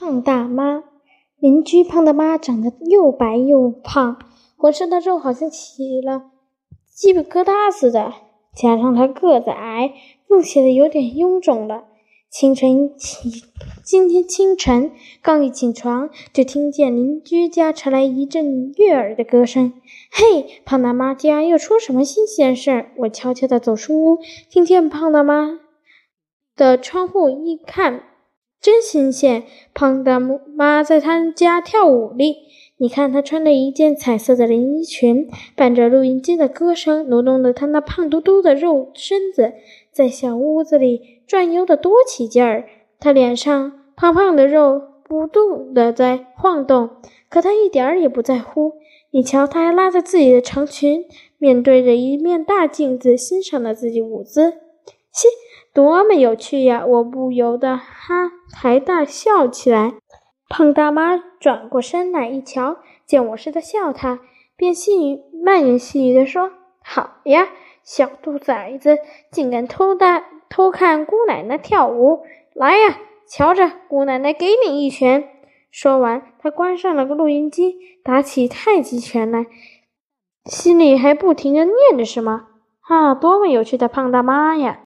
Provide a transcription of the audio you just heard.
胖大妈，邻居胖大妈长得又白又胖，浑身的肉好像起了鸡皮疙瘩似的，加上她个子矮，又显得有点臃肿了。清晨起，今天清晨刚一起床，就听见邻居家传来一阵悦耳的歌声。嘿，胖大妈家又出什么新鲜事儿？我悄悄地走出屋，听见胖大妈的窗户一看。真新鲜！胖大妈在他家跳舞哩。你看，她穿着一件彩色的连衣裙，伴着录音机的歌声，挪动着她那胖嘟嘟的肉身子，在小屋子里转悠的多起劲儿。她脸上胖胖的肉不动的在晃动，可她一点儿也不在乎。你瞧，她还拉着自己的长裙，面对着一面大镜子，欣赏着自己舞姿。嘻。多么有趣呀！我不由得哈台大笑起来。胖大妈转过身来一瞧，见我是在笑她，便细语慢言细语地说：“好呀，小兔崽子，竟敢偷大偷看姑奶奶跳舞！来呀，瞧着，姑奶奶给你一拳！”说完，他关上了个录音机，打起太极拳来，心里还不停地念着什么：“啊，多么有趣的胖大妈呀！”